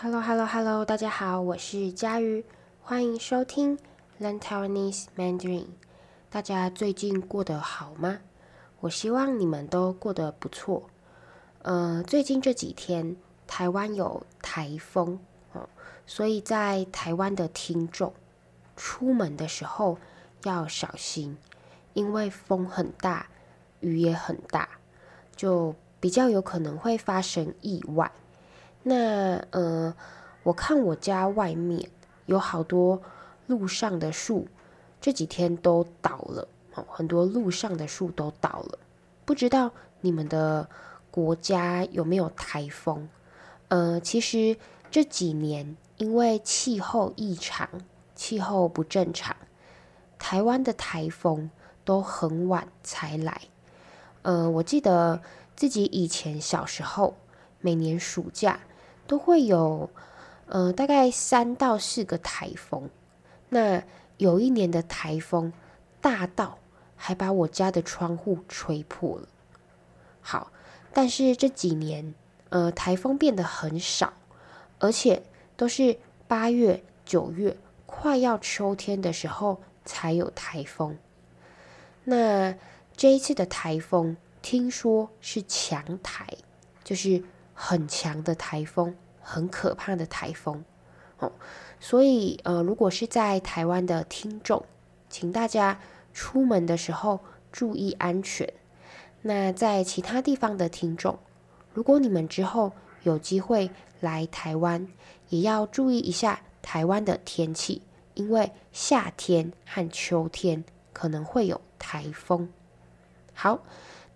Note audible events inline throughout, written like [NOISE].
Hello, Hello, Hello！大家好，我是佳瑜，欢迎收听 Learn Taiwanese Mandarin。大家最近过得好吗？我希望你们都过得不错。呃，最近这几天台湾有台风哦，所以在台湾的听众出门的时候要小心，因为风很大，雨也很大，就比较有可能会发生意外。那呃，我看我家外面有好多路上的树，这几天都倒了，哦，很多路上的树都倒了。不知道你们的国家有没有台风？呃，其实这几年因为气候异常，气候不正常，台湾的台风都很晚才来。呃，我记得自己以前小时候，每年暑假。都会有，呃，大概三到四个台风。那有一年的台风大到还把我家的窗户吹破了。好，但是这几年，呃，台风变得很少，而且都是八月、九月快要秋天的时候才有台风。那这一次的台风听说是强台，就是。很强的台风，很可怕的台风，哦，所以呃，如果是在台湾的听众，请大家出门的时候注意安全。那在其他地方的听众，如果你们之后有机会来台湾，也要注意一下台湾的天气，因为夏天和秋天可能会有台风。好，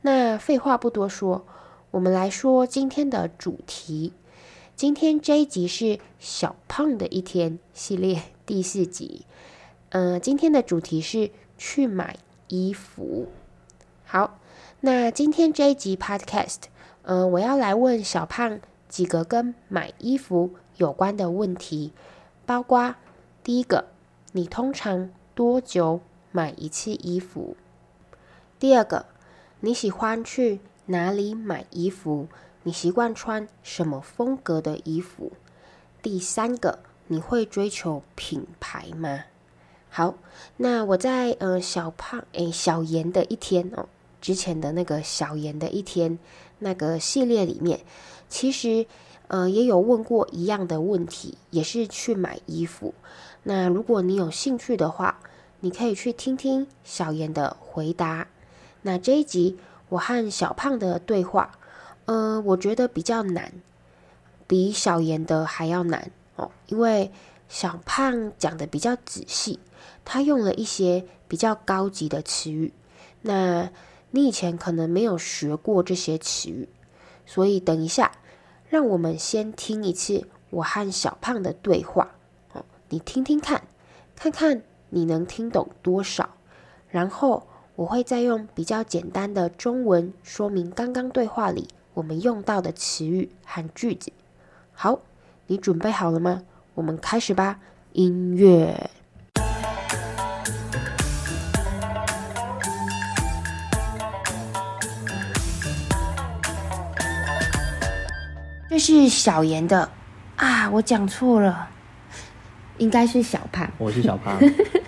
那废话不多说。我们来说今天的主题。今天这一集是小胖的一天系列第四集。呃，今天的主题是去买衣服。好，那今天这一集 Podcast，呃，我要来问小胖几个跟买衣服有关的问题，包括第一个，你通常多久买一次衣服？第二个，你喜欢去哪里买衣服？你习惯穿什么风格的衣服？第三个，你会追求品牌吗？好，那我在呃小胖诶小妍的一天哦，之前的那个小妍的一天那个系列里面，其实呃也有问过一样的问题，也是去买衣服。那如果你有兴趣的话，你可以去听听小妍的回答。那这一集。我和小胖的对话，呃，我觉得比较难，比小妍的还要难哦。因为小胖讲的比较仔细，他用了一些比较高级的词语，那你以前可能没有学过这些词语，所以等一下，让我们先听一次我和小胖的对话哦，你听听看，看看你能听懂多少，然后。我会再用比较简单的中文说明刚刚对话里我们用到的词语和句子。好，你准备好了吗？我们开始吧。音乐。这是小严的啊，我讲错了，应该是小胖。我是小胖。[LAUGHS]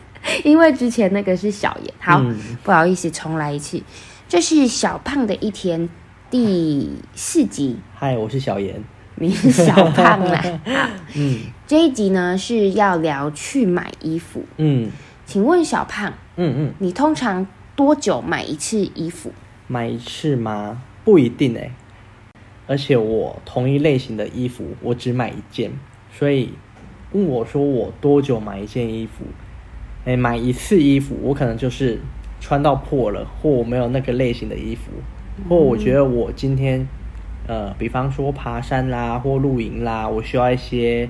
[LAUGHS] 因为之前那个是小妍，好，嗯、不好意思，重来一次。这是小胖的一天第四集。嗨，我是小妍，你是小胖啦。[LAUGHS] 好，嗯，这一集呢是要聊去买衣服。嗯，请问小胖，嗯嗯，你通常多久买一次衣服？买一次吗？不一定哎。而且我同一类型的衣服，我只买一件，所以问我说我多久买一件衣服？哎，买一次衣服，我可能就是穿到破了，或我没有那个类型的衣服，或我觉得我今天，呃，比方说爬山啦，或露营啦，我需要一些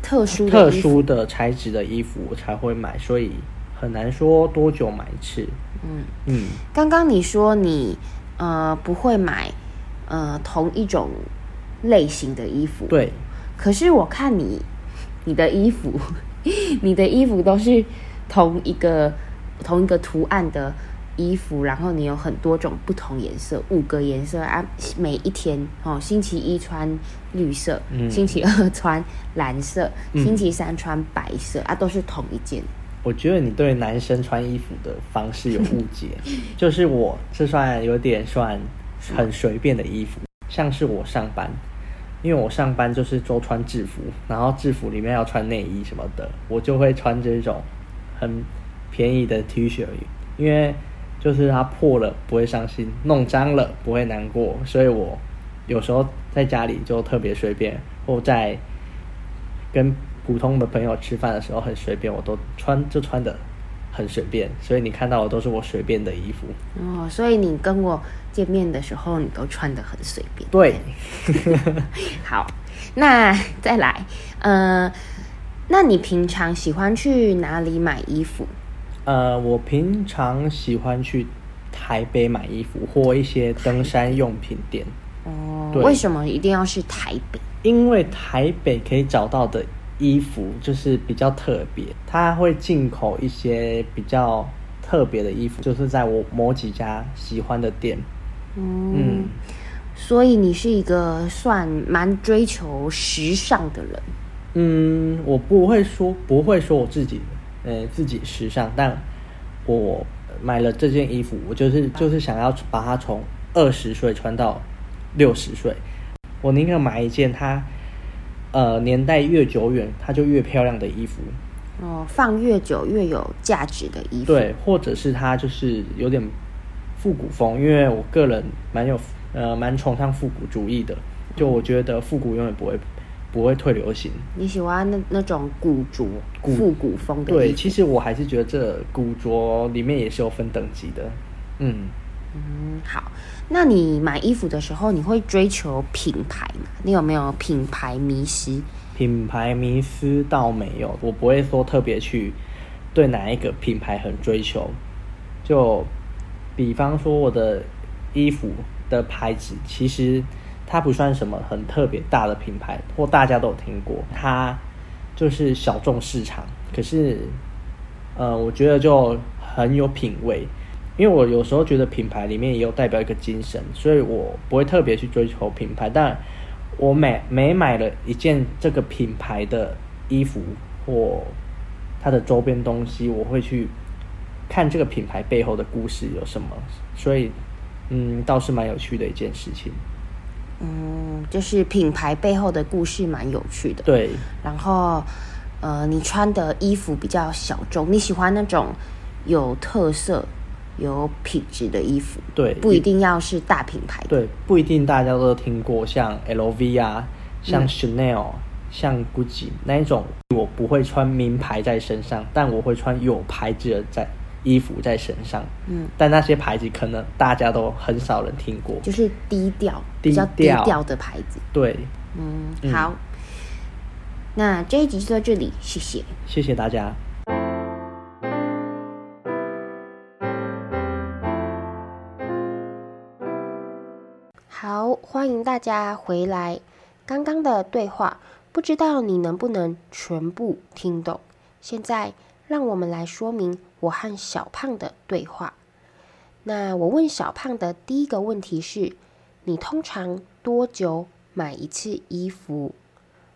特殊特殊的材质的衣服，我才会买，所以很难说多久买一次。嗯嗯，刚刚你说你呃不会买呃同一种类型的衣服，对，可是我看你你的衣服，[LAUGHS] 你的衣服都是。同一个同一个图案的衣服，然后你有很多种不同颜色，五个颜色啊，每一天哦，星期一穿绿色，嗯、星期二穿蓝色，嗯、星期三穿白色啊，都是同一件。我觉得你对男生穿衣服的方式有误解，[LAUGHS] 就是我这算有点算很随便的衣服，像是我上班，因为我上班就是都穿制服，然后制服里面要穿内衣什么的，我就会穿这种很便宜的 T 恤而已，因为就是它破了不会伤心，弄脏了不会难过，所以我有时候在家里就特别随便，或在跟。普通的朋友吃饭的时候很随便，我都穿就穿的很随便，所以你看到的都是我随便的衣服。哦，所以你跟我见面的时候，你都穿的很随便。对，[LAUGHS] 好，那再来，呃，那你平常喜欢去哪里买衣服？呃，我平常喜欢去台北买衣服或一些登山用品店。哦，对为什么一定要是台北？因为台北可以找到的。衣服就是比较特别，它会进口一些比较特别的衣服，就是在我某几家喜欢的店。嗯，嗯，所以你是一个算蛮追求时尚的人。嗯，我不会说不会说我自己，呃，自己时尚，但我买了这件衣服，我就是就是想要把它从二十岁穿到六十岁，我宁可买一件它。呃，年代越久远，它就越漂亮的衣服。哦，放越久越有价值的衣服。对，或者是它就是有点复古风，因为我个人蛮有呃蛮崇尚复古主义的，就我觉得复古永远不会不会退流行。你喜欢那那种古着、复古风的？对，其实我还是觉得这古着里面也是有分等级的。嗯。嗯，好。那你买衣服的时候，你会追求品牌吗？你有没有品牌迷失？品牌迷失倒没有，我不会说特别去对哪一个品牌很追求。就比方说，我的衣服的牌子，其实它不算什么很特别大的品牌，或大家都有听过。它就是小众市场，可是，呃，我觉得就很有品味。因为我有时候觉得品牌里面也有代表一个精神，所以我不会特别去追求品牌。但我每每买了一件这个品牌的衣服或它的周边东西，我会去看这个品牌背后的故事有什么。所以，嗯，倒是蛮有趣的一件事情。嗯，就是品牌背后的故事蛮有趣的。对。然后，呃，你穿的衣服比较小众，你喜欢那种有特色。有品质的衣服，对，不一定要是大品牌。对，不一定大家都听过，像 LV 啊，像 Chanel、嗯、像 Gucci 那一种，我不会穿名牌在身上，但我会穿有牌子的在衣服在身上。嗯，但那些牌子可能大家都很少人听过，就是低调、低调比较低调的牌子。对，嗯，好，嗯、那这一集就到这里，谢谢，谢谢大家。好，欢迎大家回来。刚刚的对话，不知道你能不能全部听懂？现在，让我们来说明我和小胖的对话。那我问小胖的第一个问题是：你通常多久买一次衣服？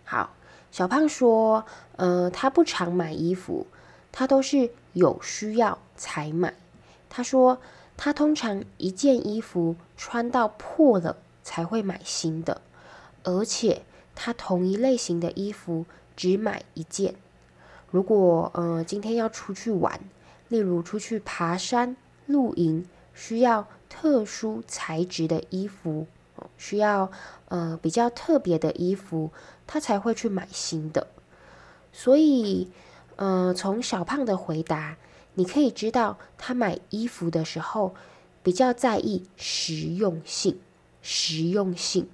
好，小胖说：呃，他不常买衣服，他都是有需要才买。他说。他通常一件衣服穿到破了才会买新的，而且他同一类型的衣服只买一件。如果呃今天要出去玩，例如出去爬山、露营，需要特殊材质的衣服，需要呃比较特别的衣服，他才会去买新的。所以呃从小胖的回答。你可以知道，他买衣服的时候比较在意实用性。实用性，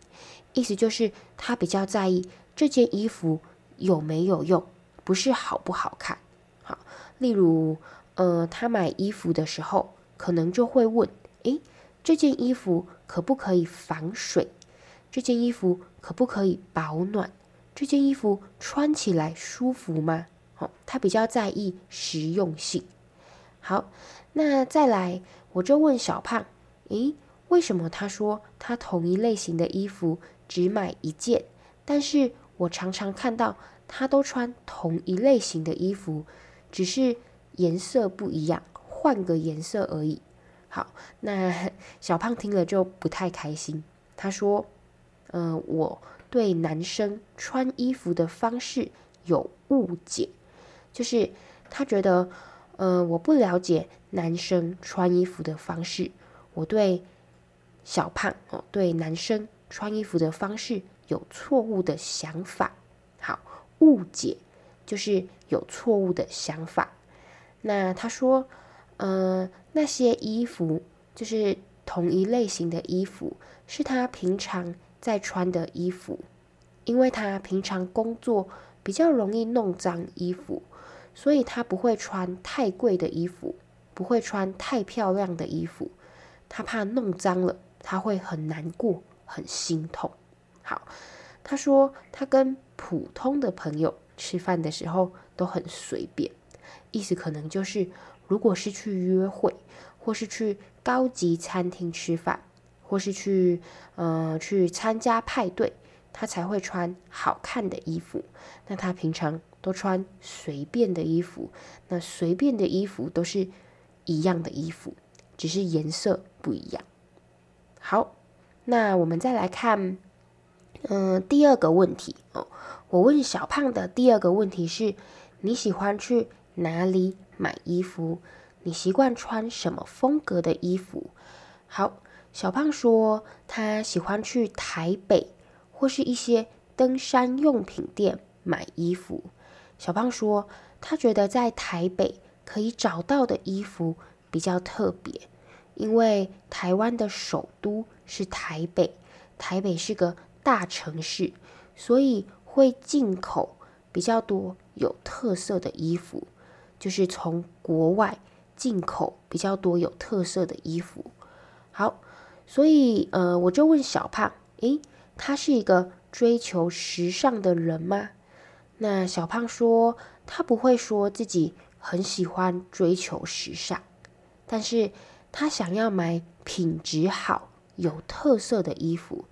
意思就是他比较在意这件衣服有没有用，不是好不好看。好，例如，呃，他买衣服的时候，可能就会问：诶，这件衣服可不可以防水？这件衣服可不可以保暖？这件衣服穿起来舒服吗？好，他比较在意实用性。好，那再来，我就问小胖，诶，为什么他说他同一类型的衣服只买一件，但是我常常看到他都穿同一类型的衣服，只是颜色不一样，换个颜色而已。好，那 [LAUGHS] 小胖听了就不太开心，他说，嗯、我对男生穿衣服的方式有误解，就是他觉得。嗯、我不了解男生穿衣服的方式。我对小胖哦，对男生穿衣服的方式有错误的想法。好，误解就是有错误的想法。那他说，嗯、呃，那些衣服就是同一类型的衣服，是他平常在穿的衣服，因为他平常工作比较容易弄脏衣服。所以他不会穿太贵的衣服，不会穿太漂亮的衣服，他怕弄脏了，他会很难过，很心痛。好，他说他跟普通的朋友吃饭的时候都很随便，意思可能就是如果是去约会，或是去高级餐厅吃饭，或是去呃去参加派对，他才会穿好看的衣服。那他平常。都穿随便的衣服，那随便的衣服都是一样的衣服，只是颜色不一样。好，那我们再来看，嗯、呃，第二个问题哦。我问小胖的第二个问题是：你喜欢去哪里买衣服？你习惯穿什么风格的衣服？好，小胖说他喜欢去台北或是一些登山用品店买衣服。小胖说，他觉得在台北可以找到的衣服比较特别，因为台湾的首都是台北，台北是个大城市，所以会进口比较多有特色的衣服，就是从国外进口比较多有特色的衣服。好，所以呃，我就问小胖，诶，他是一个追求时尚的人吗？那小胖说，他不会说自己很喜欢追求时尚，但是他想要买品质好、有特色的衣服。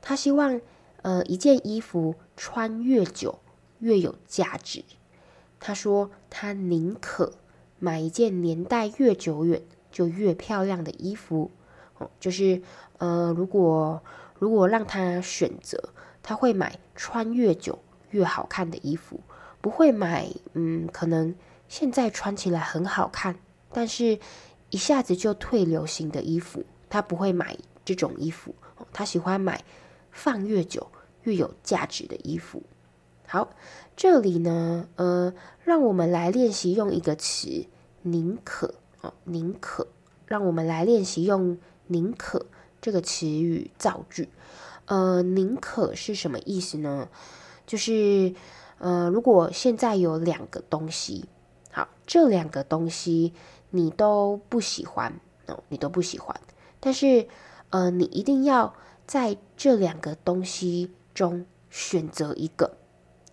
他希望，呃，一件衣服穿越久越有价值。他说，他宁可买一件年代越久远就越漂亮的衣服。哦，就是，呃，如果如果让他选择，他会买穿越久。越好看的衣服，不会买，嗯，可能现在穿起来很好看，但是一下子就退流行的衣服，他不会买这种衣服，他喜欢买放越久越有价值的衣服。好，这里呢，呃，让我们来练习用一个词“宁可”哦，“宁可”，让我们来练习用“宁可”这个词语造句。呃，“宁可”是什么意思呢？就是，呃，如果现在有两个东西，好，这两个东西你都不喜欢哦，你都不喜欢，但是，呃，你一定要在这两个东西中选择一个。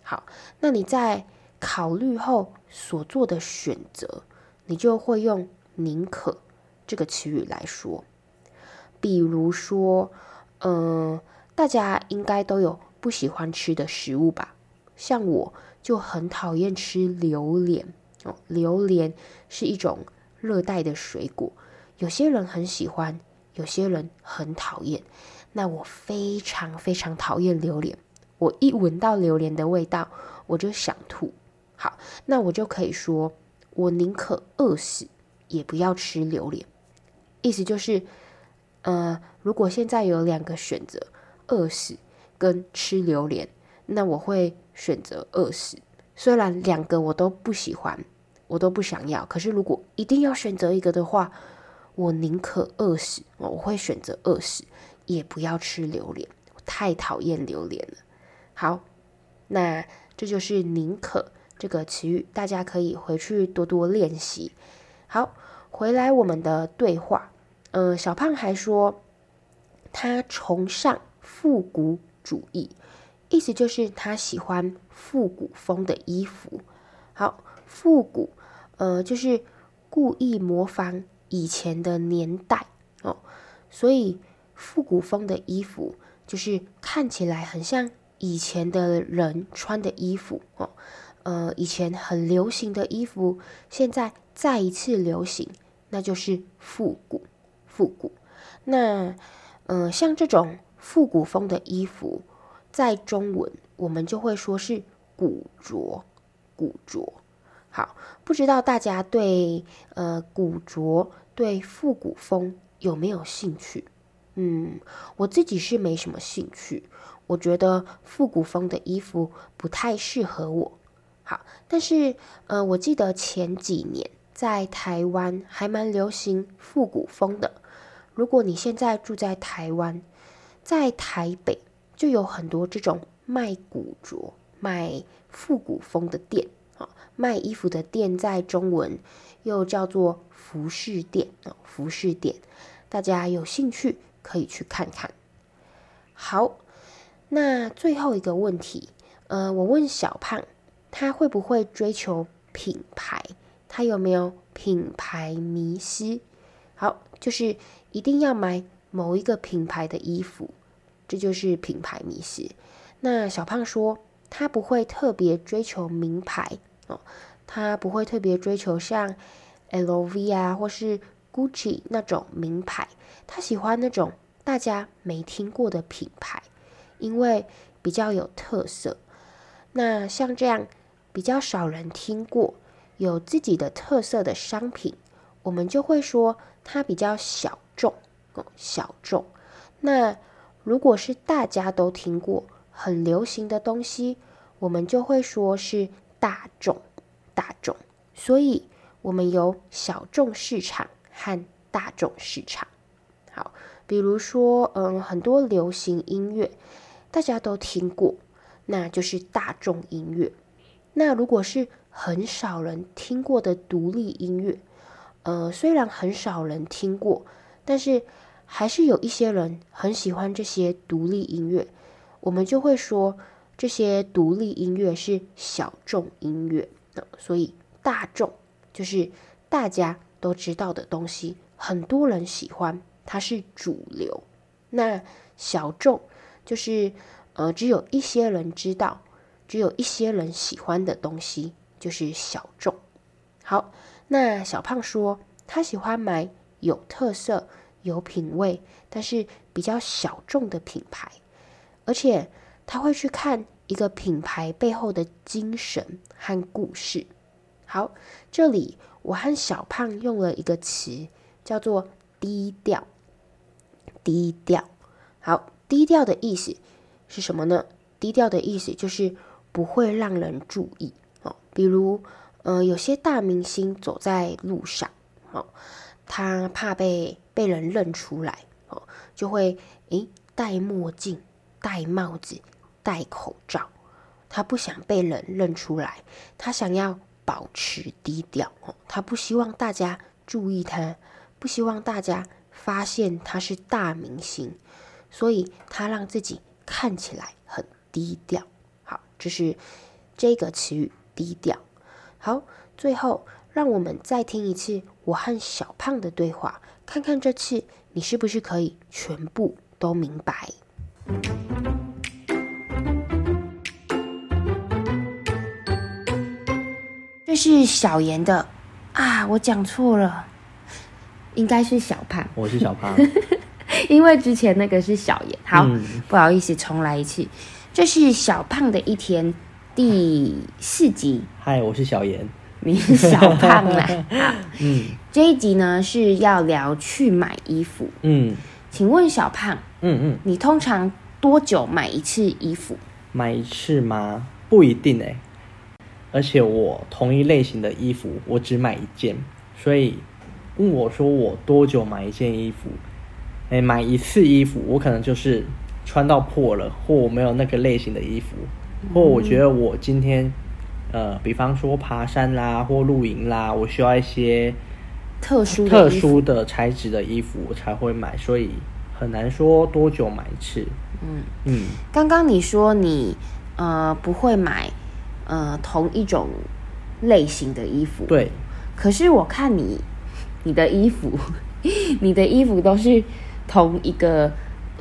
好，那你在考虑后所做的选择，你就会用“宁可”这个词语来说。比如说，嗯、呃，大家应该都有。不喜欢吃的食物吧，像我就很讨厌吃榴莲哦。榴莲是一种热带的水果，有些人很喜欢，有些人很讨厌。那我非常非常讨厌榴莲，我一闻到榴莲的味道，我就想吐。好，那我就可以说，我宁可饿死，也不要吃榴莲。意思就是，呃，如果现在有两个选择，饿死。跟吃榴莲，那我会选择饿死。虽然两个我都不喜欢，我都不想要，可是如果一定要选择一个的话，我宁可饿死。我会选择饿死，也不要吃榴莲。太讨厌榴莲了。好，那这就是“宁可”这个词语，大家可以回去多多练习。好，回来我们的对话。嗯、小胖还说他崇尚复古主义，意思就是他喜欢复古风的衣服。好，复古，呃，就是故意模仿以前的年代哦，所以复古风的衣服就是看起来很像以前的人穿的衣服哦。呃，以前很流行的衣服，现在再一次流行，那就是复古。复古。那，呃，像这种复古风的衣服，在中文我们就会说是古着。古着。好，不知道大家对呃古着、对复古风有没有兴趣？嗯，我自己是没什么兴趣。我觉得复古风的衣服不太适合我。好，但是呃，我记得前几年在台湾还蛮流行复古风的。如果你现在住在台湾，在台北就有很多这种卖古着、卖复古风的店啊，卖衣服的店在中文又叫做服饰店啊，服饰店，大家有兴趣可以去看看。好，那最后一个问题，呃，我问小胖。他会不会追求品牌？他有没有品牌迷思？好，就是一定要买某一个品牌的衣服，这就是品牌迷失。那小胖说，他不会特别追求名牌哦，他不会特别追求像 LV 啊或是 Gucci 那种名牌，他喜欢那种大家没听过的品牌，因为比较有特色。那像这样。比较少人听过，有自己的特色的商品，我们就会说它比较小众哦，小众。那如果是大家都听过、很流行的东西，我们就会说是大众，大众。所以，我们有小众市场和大众市场。好，比如说，嗯，很多流行音乐大家都听过，那就是大众音乐。那如果是很少人听过的独立音乐，呃，虽然很少人听过，但是还是有一些人很喜欢这些独立音乐，我们就会说这些独立音乐是小众音乐。呃，所以大众就是大家都知道的东西，很多人喜欢，它是主流。那小众就是呃，只有一些人知道。只有一些人喜欢的东西就是小众。好，那小胖说他喜欢买有特色、有品味，但是比较小众的品牌，而且他会去看一个品牌背后的精神和故事。好，这里我和小胖用了一个词，叫做低调。低调。好，低调的意思是什么呢？低调的意思就是。不会让人注意哦，比如，呃，有些大明星走在路上，哦，他怕被被人认出来，哦，就会诶戴墨镜、戴帽子、戴口罩，他不想被人认出来，他想要保持低调，哦，他不希望大家注意他，不希望大家发现他是大明星，所以他让自己看起来很低调。好就是这个词语低调。好，最后让我们再听一次我和小胖的对话，看看这次你是不是可以全部都明白。这是小严的啊，我讲错了，应该是小胖。我是小胖，[LAUGHS] [LAUGHS] 因为之前那个是小妍。好，嗯、不好意思，重来一次。这是小胖的一天第四集。嗨，我是小妍，你是小胖啦。[LAUGHS] 嗯，这一集呢是要聊去买衣服。嗯，请问小胖，嗯嗯，你通常多久买一次衣服？买一次吗？不一定哎。而且我同一类型的衣服，我只买一件，所以问我说我多久买一件衣服？哎，买一次衣服，我可能就是。穿到破了，或我没有那个类型的衣服，或我觉得我今天，呃，比方说爬山啦，或露营啦，我需要一些特殊特殊的材质的衣服，我才会买，所以很难说多久买一次。嗯嗯，刚刚你说你呃不会买呃同一种类型的衣服，对，可是我看你你的衣服，[LAUGHS] 你的衣服都是同一个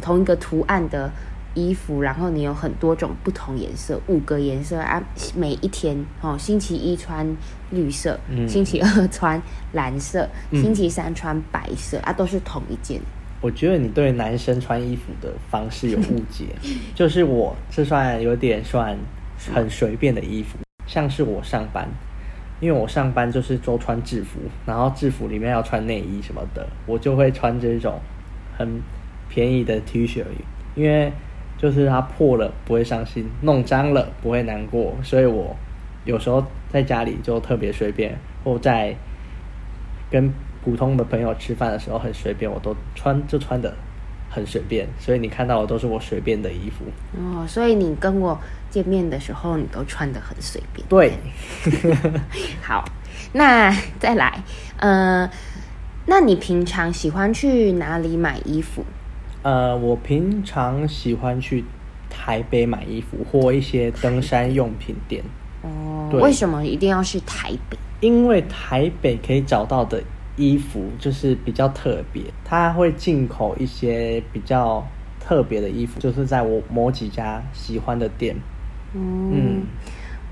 同一个图案的衣服，然后你有很多种不同颜色，五个颜色啊，每一天哦，星期一穿绿色，嗯、星期二穿蓝色，嗯、星期三穿白色啊，都是同一件。我觉得你对男生穿衣服的方式有误解，[LAUGHS] 就是我这算有点算很随便的衣服，像是我上班，因为我上班就是都穿制服，然后制服里面要穿内衣什么的，我就会穿这种很便宜的 T 恤，因为就是它破了不会伤心，弄脏了不会难过，所以我有时候在家里就特别随便，或在跟。普通的朋友吃饭的时候很随便，我都穿就穿的很随便，所以你看到的都是我随便的衣服。哦，所以你跟我见面的时候，你都穿的很随便。对，[LAUGHS] 好，那再来，呃，那你平常喜欢去哪里买衣服？呃，我平常喜欢去台北买衣服或一些登山用品店。哦，为什么一定要是台北？因为台北可以找到的。衣服就是比较特别，它会进口一些比较特别的衣服，就是在我某几家喜欢的店。嗯，嗯，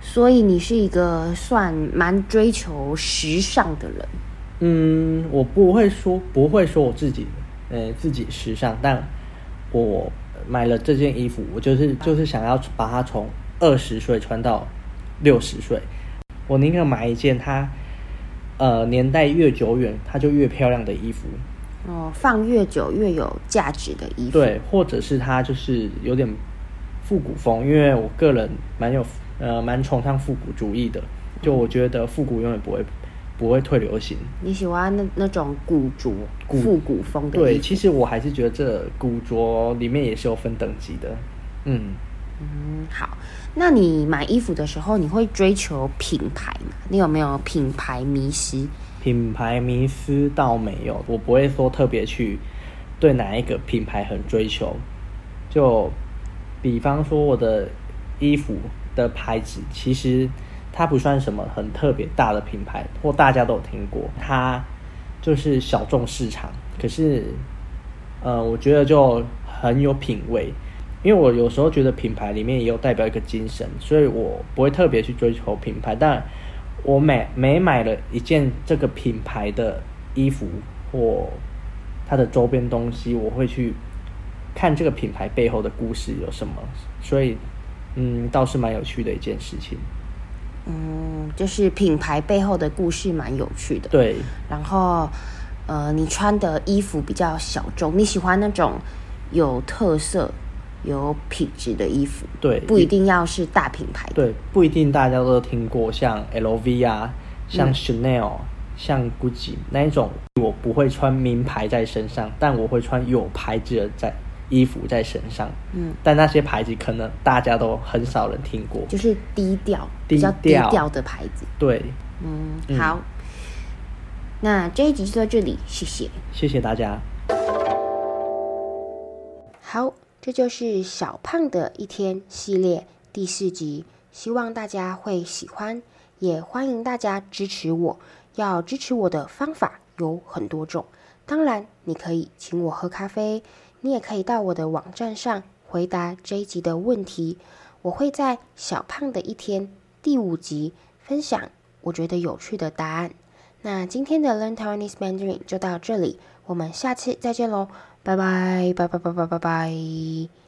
所以你是一个算蛮追求时尚的人。嗯，我不会说不会说我自己，呃，自己时尚，但我买了这件衣服，我就是就是想要把它从二十岁穿到六十岁，我宁可买一件它。呃，年代越久远，它就越漂亮的衣服。哦，放越久越有价值的衣服。对，或者是它就是有点复古风，因为我个人蛮有呃蛮崇尚复古主义的，就我觉得复古永远不会不会退流行。你喜欢那那种古着、复古风的？对，其实我还是觉得这古着里面也是有分等级的。嗯嗯，好。那你买衣服的时候，你会追求品牌吗？你有没有品牌迷失？品牌迷失倒没有，我不会说特别去对哪一个品牌很追求。就比方说我的衣服的牌子，其实它不算什么很特别大的品牌，或大家都有听过，它就是小众市场。可是，呃，我觉得就很有品味。因为我有时候觉得品牌里面也有代表一个精神，所以我不会特别去追求品牌。但我每每买了一件这个品牌的衣服或它的周边东西，我会去看这个品牌背后的故事有什么。所以，嗯，倒是蛮有趣的一件事情。嗯，就是品牌背后的故事蛮有趣的。对。然后，呃，你穿的衣服比较小众，你喜欢那种有特色。有品质的衣服，对，不一定要是大品牌。对，不一定大家都听过，像 LV 啊，像 Chanel，、嗯、像 Gucci 那一种，我不会穿名牌在身上，但我会穿有牌子的在衣服在身上。嗯，但那些牌子可能大家都很少人听过，就是低调、低调比较低调的牌子。对，嗯，好，嗯、那这一集就到这里，谢谢，谢谢大家。好。这就是小胖的一天系列第四集，希望大家会喜欢，也欢迎大家支持我。要支持我的方法有很多种，当然你可以请我喝咖啡，你也可以到我的网站上回答这一集的问题。我会在小胖的一天第五集分享我觉得有趣的答案。那今天的 Learn Taiwanese Mandarin 就到这里，我们下次再见喽。拜拜拜拜拜拜拜拜。